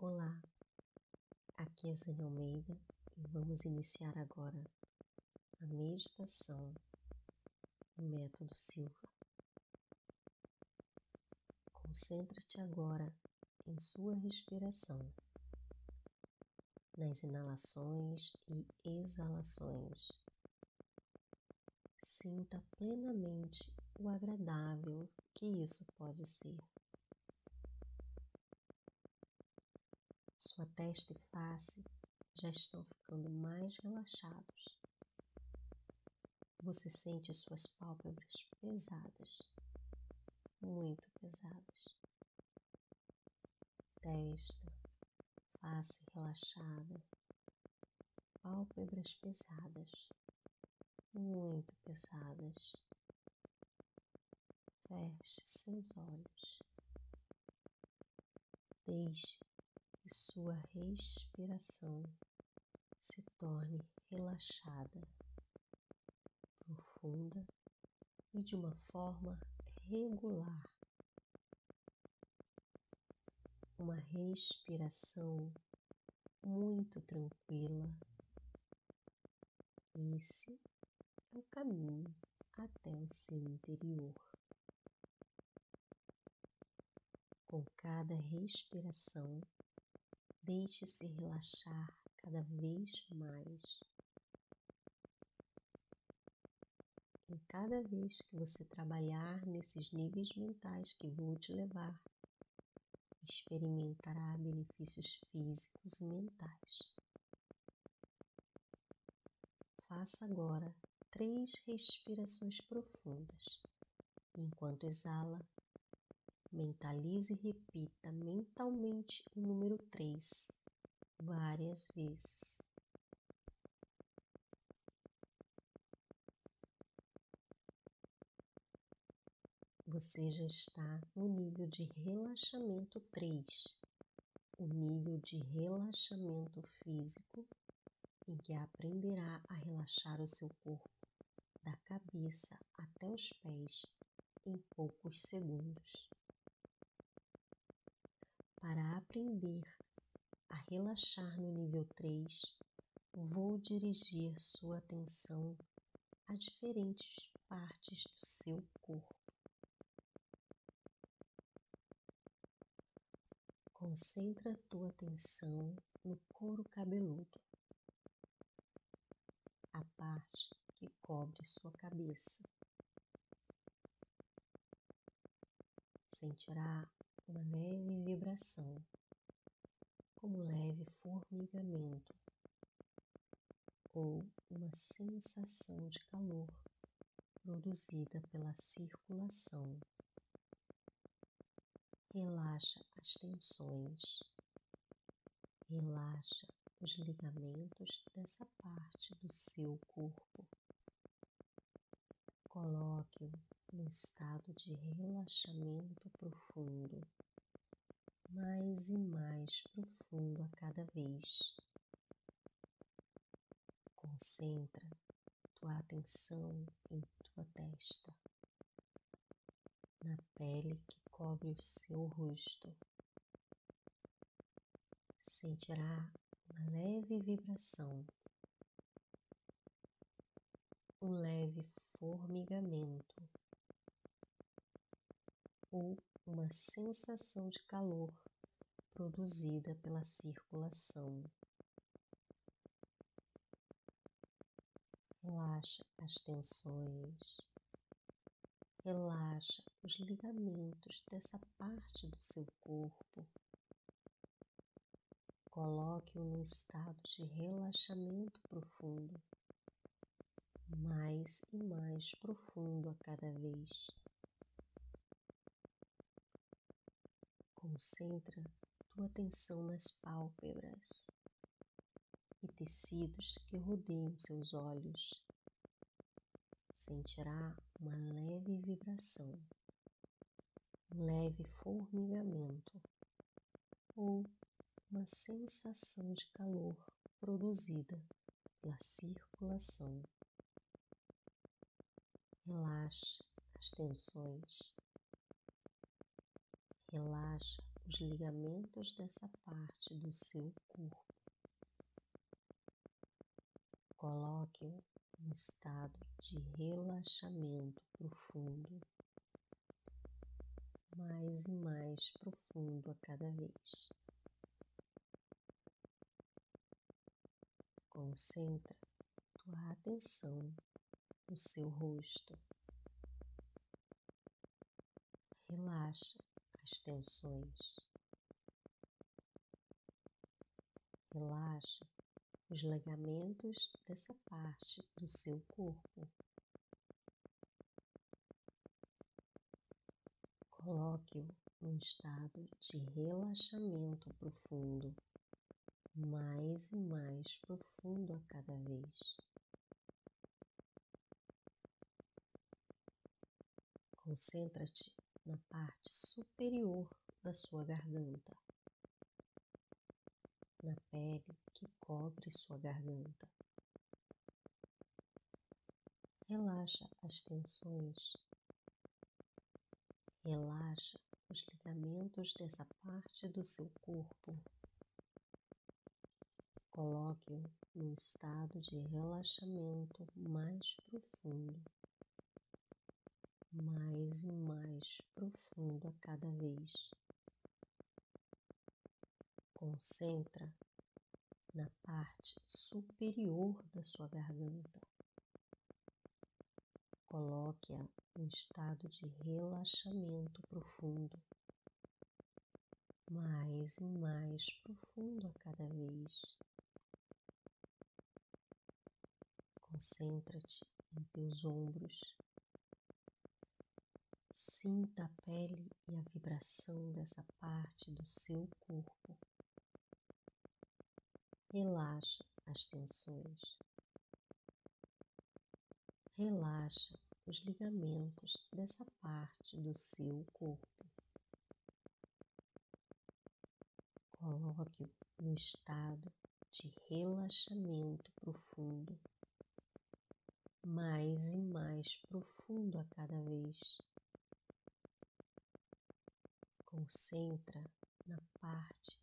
Olá, aqui é Zane Almeida e vamos iniciar agora a meditação do método Silva. Concentre-te agora em sua respiração, nas inalações e exalações. Sinta plenamente o agradável que isso pode ser. Sua testa e face já estão ficando mais relaxados. Você sente suas pálpebras pesadas, muito pesadas. Testa, face relaxada, pálpebras pesadas, muito pesadas. Feche seus olhos. Deixe sua respiração se torne relaxada, profunda e de uma forma regular. Uma respiração muito tranquila. Esse é o caminho até o seu interior. Com cada respiração, Deixe-se relaxar cada vez mais. Em cada vez que você trabalhar nesses níveis mentais que vou te levar, experimentará benefícios físicos e mentais. Faça agora três respirações profundas. Enquanto exala, Mentalize e repita mentalmente o número 3 várias vezes. Você já está no nível de relaxamento 3, o nível de relaxamento físico em que aprenderá a relaxar o seu corpo da cabeça até os pés em poucos segundos para aprender a relaxar no nível 3, vou dirigir sua atenção a diferentes partes do seu corpo. Concentra tua atenção no couro cabeludo, a parte que cobre sua cabeça. Sentirá uma leve vibração, como leve formigamento ou uma sensação de calor produzida pela circulação. Relaxa as tensões, relaxa os ligamentos dessa parte do seu corpo. Coloque-o no estado de relaxamento profundo, mais e mais profundo a cada vez. Concentra tua atenção em tua testa, na pele que cobre o seu rosto. Sentirá uma leve vibração, um leve formigamento ou uma sensação de calor produzida pela circulação. Relaxa as tensões, relaxa os ligamentos dessa parte do seu corpo. Coloque-o no estado de relaxamento profundo, mais e mais profundo a cada vez. Concentra tua atenção nas pálpebras e tecidos que rodeiam seus olhos. Sentirá uma leve vibração, um leve formigamento ou uma sensação de calor produzida pela circulação. Relaxe as tensões Relaxa os ligamentos dessa parte do seu corpo. Coloque-o em estado de relaxamento profundo, mais e mais profundo a cada vez. Concentra tua atenção no seu rosto. Relaxa as tensões. Relaxa os ligamentos dessa parte do seu corpo. Coloque-o num estado de relaxamento profundo, mais e mais profundo a cada vez. Concentra-te na parte superior da sua garganta, na pele que cobre sua garganta. Relaxa as tensões, relaxa os ligamentos dessa parte do seu corpo. Coloque-o num estado de relaxamento mais profundo mais e mais profundo a cada vez. Concentra na parte superior da sua garganta. Coloque-a em estado de relaxamento profundo, mais e mais profundo a cada vez. Concentra-te em teus ombros Sinta a pele e a vibração dessa parte do seu corpo. Relaxa as tensões. Relaxa os ligamentos dessa parte do seu corpo. Coloque-o no estado de relaxamento profundo, mais e mais profundo a cada vez concentra na parte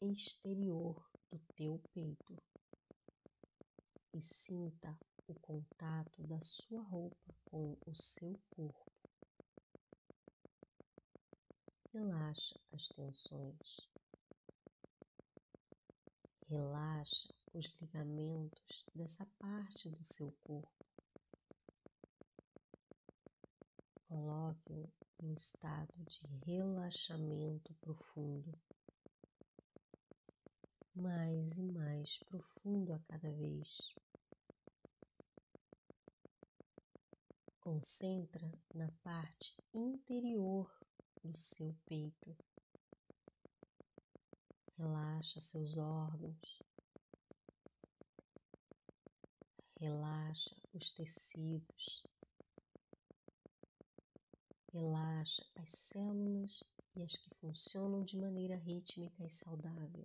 exterior do teu peito e sinta o contato da sua roupa com o seu corpo. Relaxa as tensões. Relaxa os ligamentos dessa parte do seu corpo. Coloque-o em estado de relaxamento profundo, mais e mais profundo a cada vez. Concentra na parte interior do seu peito. Relaxa seus órgãos. Relaxa os tecidos Relaxa as células e as que funcionam de maneira rítmica e saudável.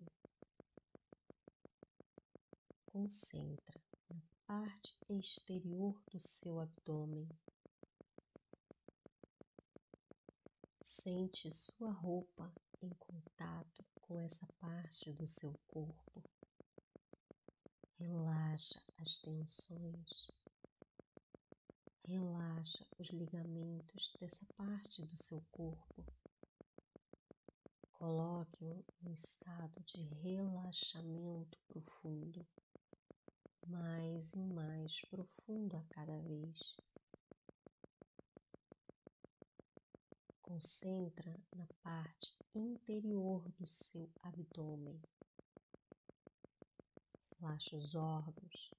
Concentra na parte exterior do seu abdômen. Sente sua roupa em contato com essa parte do seu corpo. Relaxa as tensões Relaxa os ligamentos dessa parte do seu corpo. Coloque-o em estado de relaxamento profundo, mais e mais profundo a cada vez. Concentra na parte interior do seu abdômen. Relaxa os órgãos,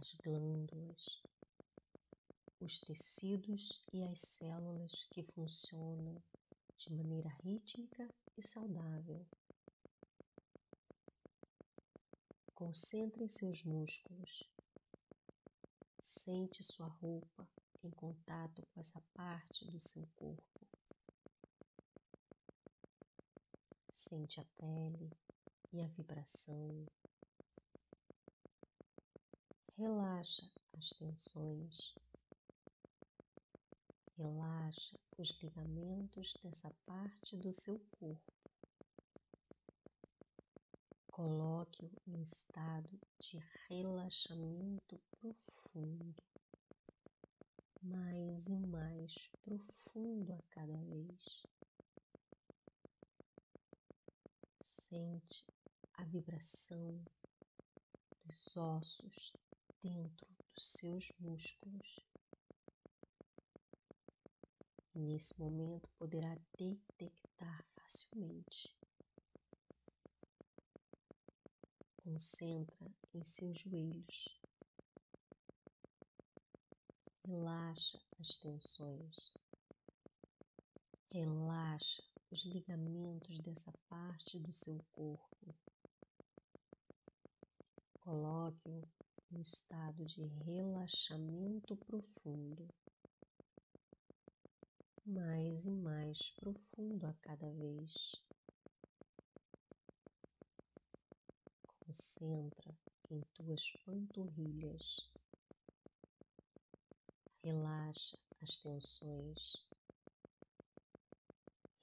as glândulas, os tecidos e as células que funcionam de maneira rítmica e saudável. Concentre seus músculos. Sente sua roupa em contato com essa parte do seu corpo. Sente a pele e a vibração. Relaxa as tensões Relaxa os ligamentos dessa parte do seu corpo. Coloque-o no estado de relaxamento profundo, mais e mais profundo a cada vez. Sente a vibração dos ossos dentro dos seus músculos. Nesse momento poderá detectar facilmente. Concentra em seus joelhos. Relaxa as tensões. Relaxa os ligamentos dessa parte do seu corpo. Coloque-o em estado de relaxamento profundo, mais e mais profundo a cada vez. Concentra em tuas panturrilhas. Relaxa as tensões.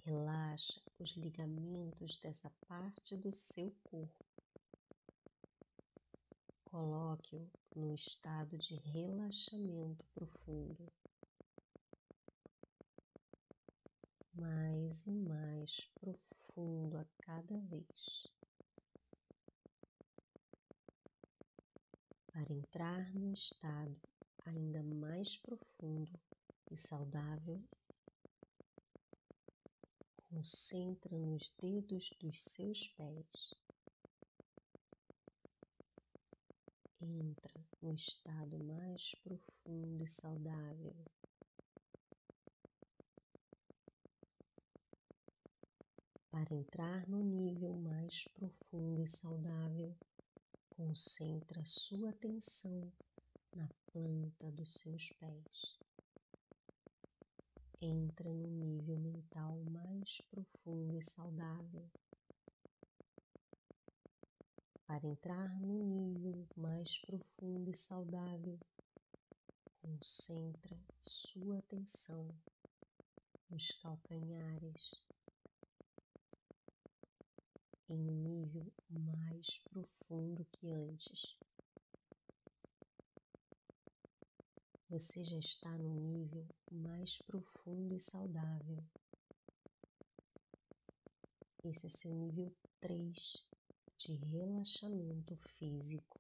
Relaxa os ligamentos dessa parte do seu corpo. Coloque-o num estado de relaxamento profundo. Mais e mais profundo a cada vez. Para entrar num estado ainda mais profundo e saudável, concentra nos dedos dos seus pés. entra no estado mais profundo e saudável. Para entrar no nível mais profundo e saudável, concentra sua atenção na planta dos seus pés. Entra no nível mental mais profundo e saudável. Para entrar no nível mais profundo e saudável, concentra sua atenção nos calcanhares em um nível mais profundo que antes. Você já está no nível mais profundo e saudável. Esse é seu nível 3 de relaxamento físico.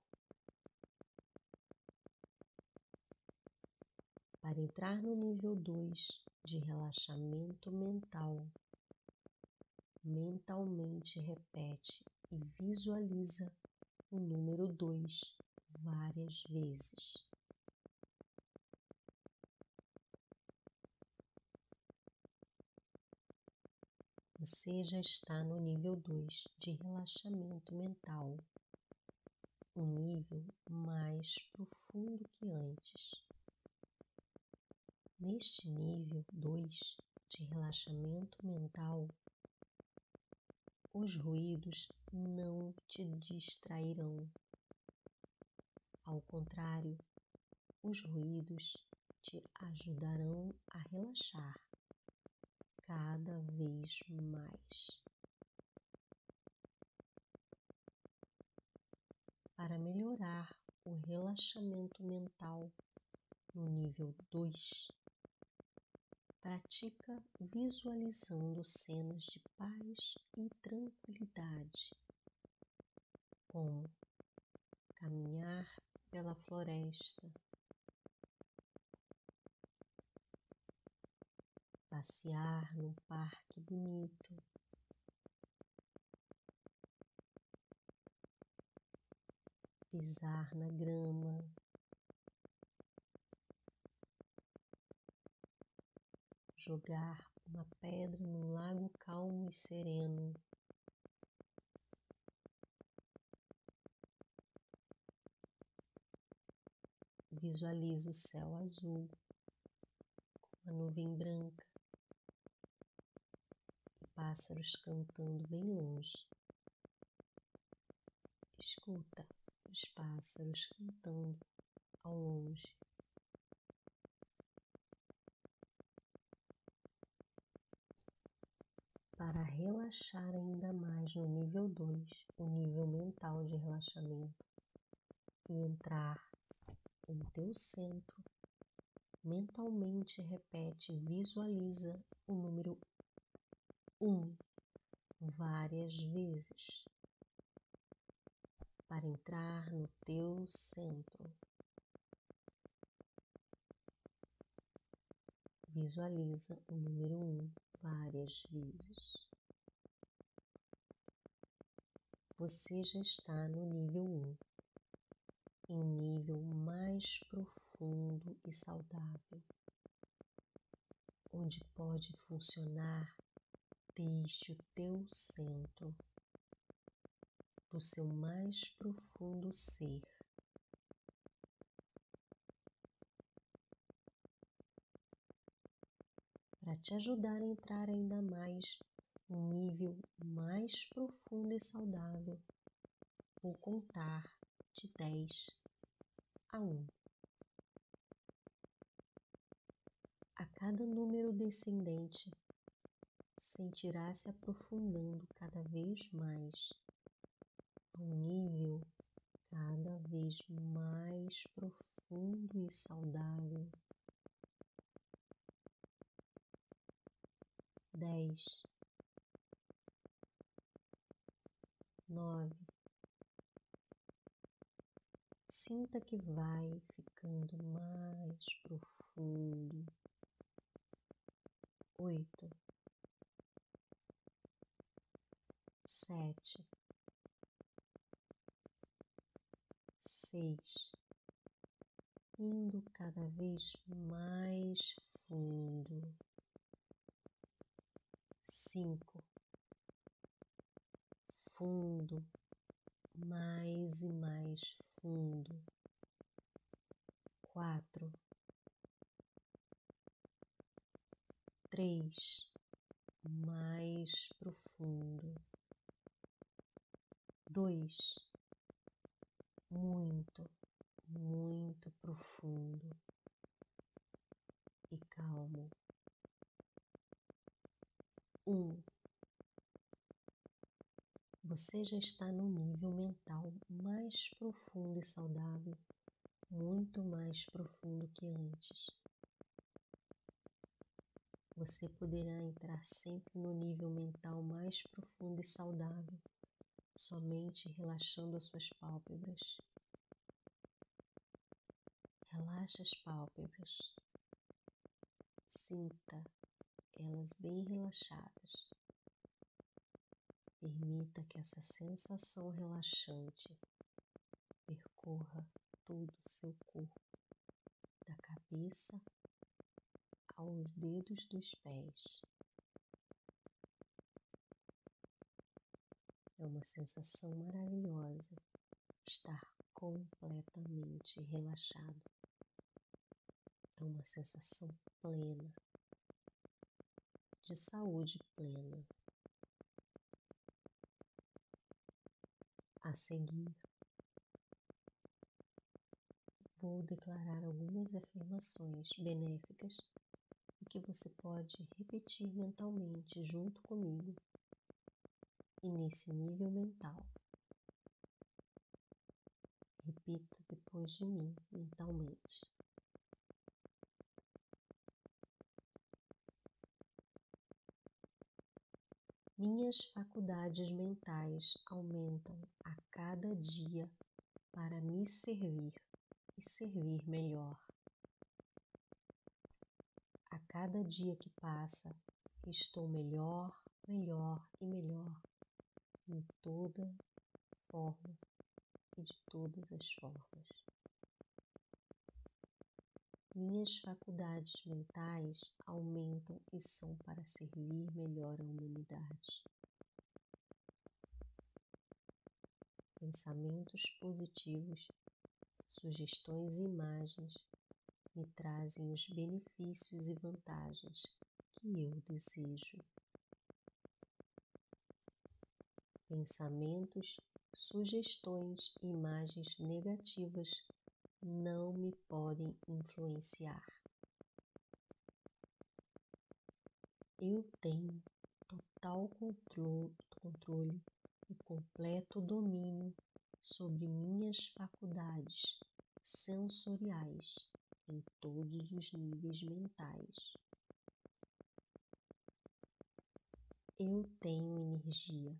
Para entrar no nível 2 de relaxamento mental, mentalmente repete e visualiza o número 2 várias vezes. Você já está no nível 2 de relaxamento mental, um nível mais profundo que antes. Neste nível 2 de relaxamento mental, os ruídos não te distrairão. Ao contrário, os ruídos te ajudarão a relaxar cada vez mais. Para melhorar o relaxamento mental no nível 2, pratica visualizando cenas de paz e tranquilidade, como caminhar pela floresta passear num parque bonito. Pisar na grama. Jogar uma pedra num lago calmo e sereno. Visualize o céu azul com a nuvem branca pássaros cantando bem longe. Escuta os pássaros cantando ao longe. Para relaxar ainda mais no nível 2, o nível mental de relaxamento, e entrar em teu centro, mentalmente repete, visualiza o número 1 um, várias vezes para entrar no teu centro. Visualiza o número 1 um várias vezes. Você já está no nível 1, um, em nível mais profundo e saudável, onde pode funcionar desde o teu centro, do seu mais profundo ser. Para te ajudar a entrar ainda mais um nível mais profundo e saudável. Vou contar de 10 a 1. A cada número descendente, sentirá se aprofundando cada vez mais a um nível cada vez mais profundo e saudável dez, nove. Sinta que vai ficando mais profundo. Oito, sete, seis, indo cada vez mais fundo cinco, fundo, mais e mais fundo, quatro, três, mais profundo, dois, muito, muito profundo. E calmo um. Você já está no nível mental mais profundo e saudável, muito mais profundo que antes. Você poderá entrar sempre no nível mental mais profundo e saudável, somente relaxando as suas pálpebras. Relaxa as pálpebras. Sinta elas bem relaxadas. Permita que essa sensação relaxante percorra todo o seu corpo, da cabeça aos dedos dos pés. É uma sensação maravilhosa estar completamente relaxado. É uma sensação plena de saúde plena. A seguir, vou declarar algumas afirmações benéficas e que você pode repetir mentalmente junto comigo e nesse nível mental. Repita depois de mim mentalmente. Minhas faculdades mentais aumentam a cada dia para me servir e servir melhor. A cada dia que passa, estou melhor, melhor e melhor em toda forma e de todas as formas. Minhas faculdades mentais aumentam e são para servir melhor a humanidade. Pensamentos positivos, sugestões e imagens me trazem os benefícios e vantagens que eu desejo. Pensamentos, sugestões e imagens negativas não me podem influenciar. Eu tenho total controle e completo domínio sobre minhas faculdades sensoriais em todos os níveis mentais. Eu tenho energia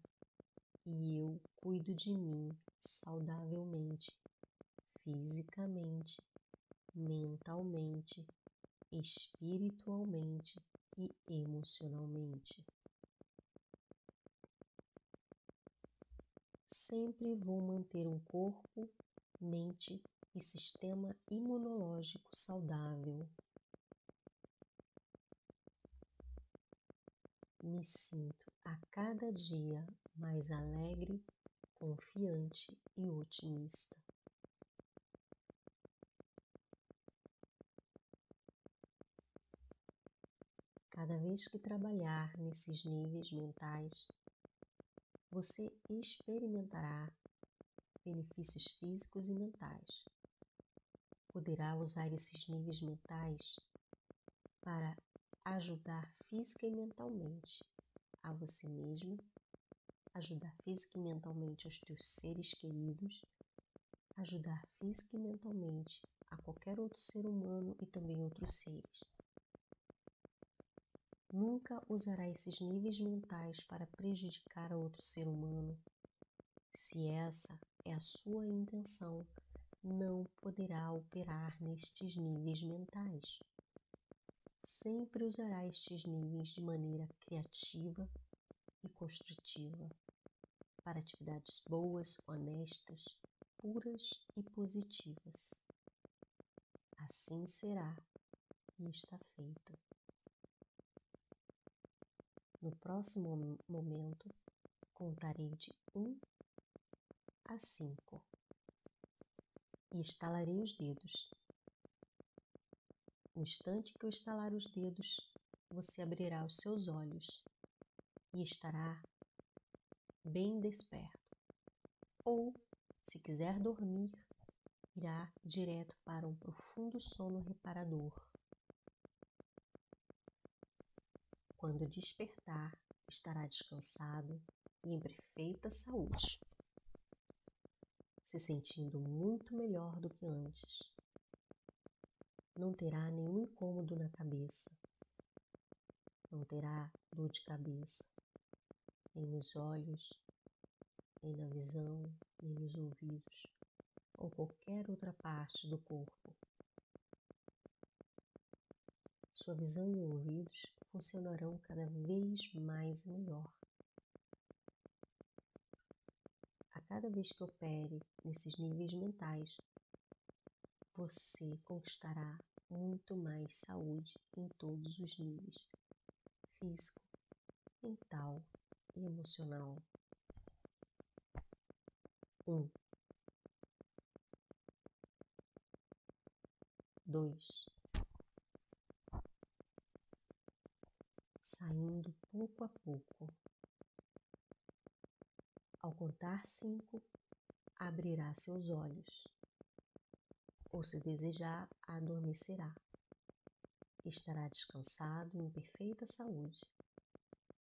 e eu cuido de mim saudavelmente, fisicamente, mentalmente, espiritualmente e emocionalmente. Sempre vou manter um corpo, mente e sistema imunológico saudável. Me sinto a cada dia mais alegre, confiante e otimista. Cada vez que trabalhar nesses níveis mentais, você experimentará benefícios físicos e mentais. Poderá usar esses níveis mentais para ajudar física e mentalmente a você mesmo, ajudar física e mentalmente aos teus seres queridos, ajudar física e mentalmente a qualquer outro ser humano e também outros seres. Nunca usará esses níveis mentais para prejudicar a outro ser humano. Se essa é a sua intenção, não poderá operar nestes níveis mentais. Sempre usará estes níveis de maneira criativa e construtiva para atividades boas, honestas, puras e positivas. Assim será e está feito. No próximo momento, contarei de um a cinco e estalarei os dedos. No instante que eu estalar os dedos, você abrirá os seus olhos e estará bem desperto. Ou, se quiser dormir, irá direto para um profundo sono reparador. Quando despertar, estará descansado e em perfeita saúde, se sentindo muito melhor do que antes. Não terá nenhum incômodo na cabeça, não terá dor de cabeça, nem nos olhos, nem na visão, nem nos ouvidos ou qualquer outra parte do corpo. Sua visão e ouvidos funcionarão cada vez mais melhor. A cada vez que opere nesses níveis mentais, você conquistará muito mais saúde em todos os níveis físico, mental e emocional. Um, dois, saindo pouco a pouco. Ao contar cinco, abrirá seus olhos, ou se desejar, adormecerá. Estará descansado em perfeita saúde,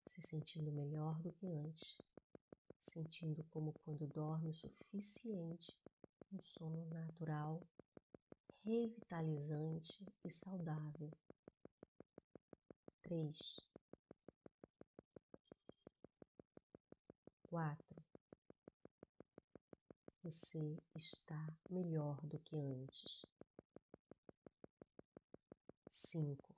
se sentindo melhor do que antes, sentindo como quando dorme o suficiente, um sono natural, revitalizante e saudável. 3 quatro, você está melhor do que antes. Cinco,